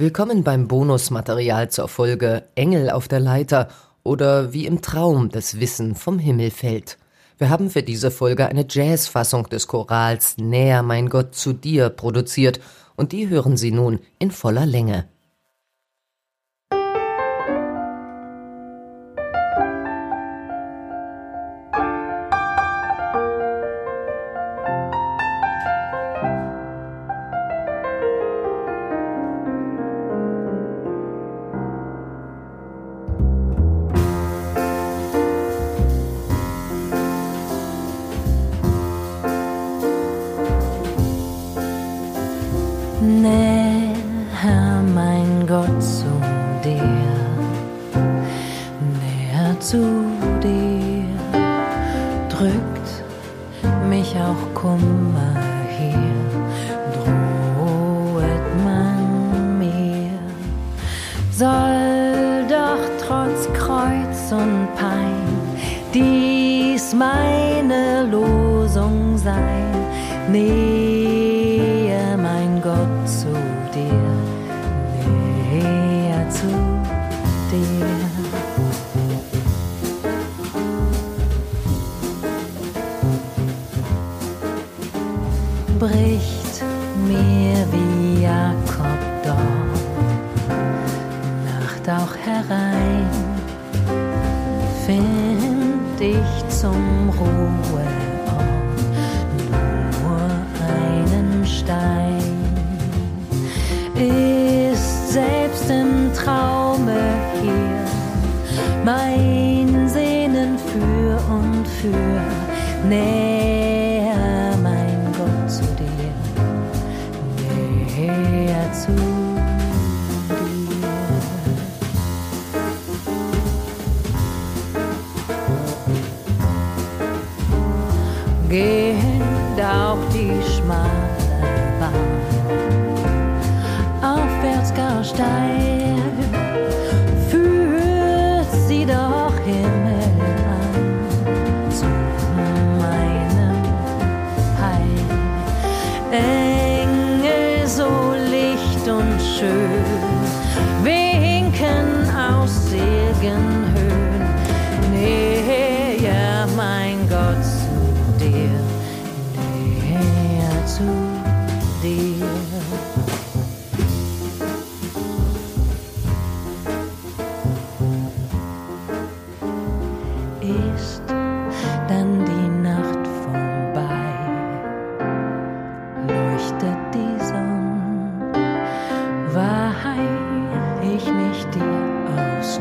Willkommen beim Bonusmaterial zur Folge Engel auf der Leiter oder wie im Traum das Wissen vom Himmel fällt. Wir haben für diese Folge eine Jazzfassung des Chorals Näher mein Gott zu dir produziert und die hören Sie nun in voller Länge. Zu dir, drückt mich auch Kummer hier, drohet man mir, soll doch trotz Kreuz und Pein dies meine Losung sein. Nee, bricht mir wie Jakob dort Nacht auch herein, find ich zum Ruheort nur einen Stein. Ist selbst im Traume hier mein Sehnen für und für näher zu dir. Auch die schmale Bahn aufwärts gar steil, führt sie doch Himmel an zu meinem Heil.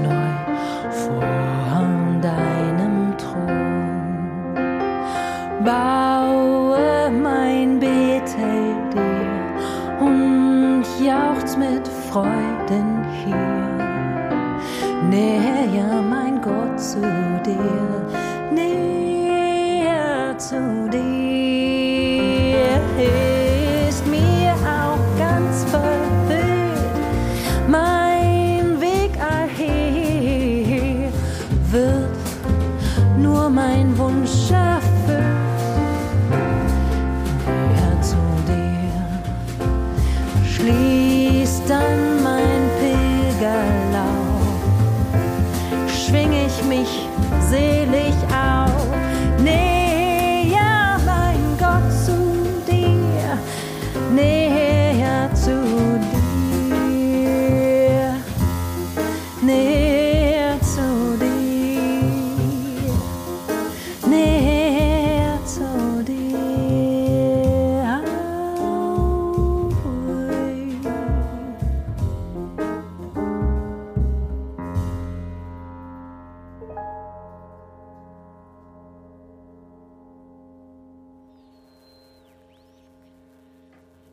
Neu vor deinem Thron. Baue mein Bethel dir und jauchz mit Freuden hier. Näher, mein Gott, zu dir, näher zu dir. Mich selig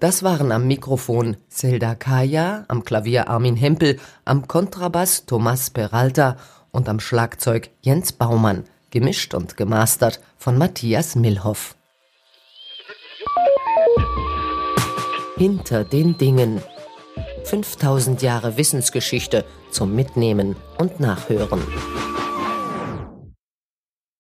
Das waren am Mikrofon Zelda Kaya, am Klavier Armin Hempel, am Kontrabass Thomas Peralta und am Schlagzeug Jens Baumann, gemischt und gemastert von Matthias Milhoff. Hinter den Dingen. 5000 Jahre Wissensgeschichte zum Mitnehmen und Nachhören.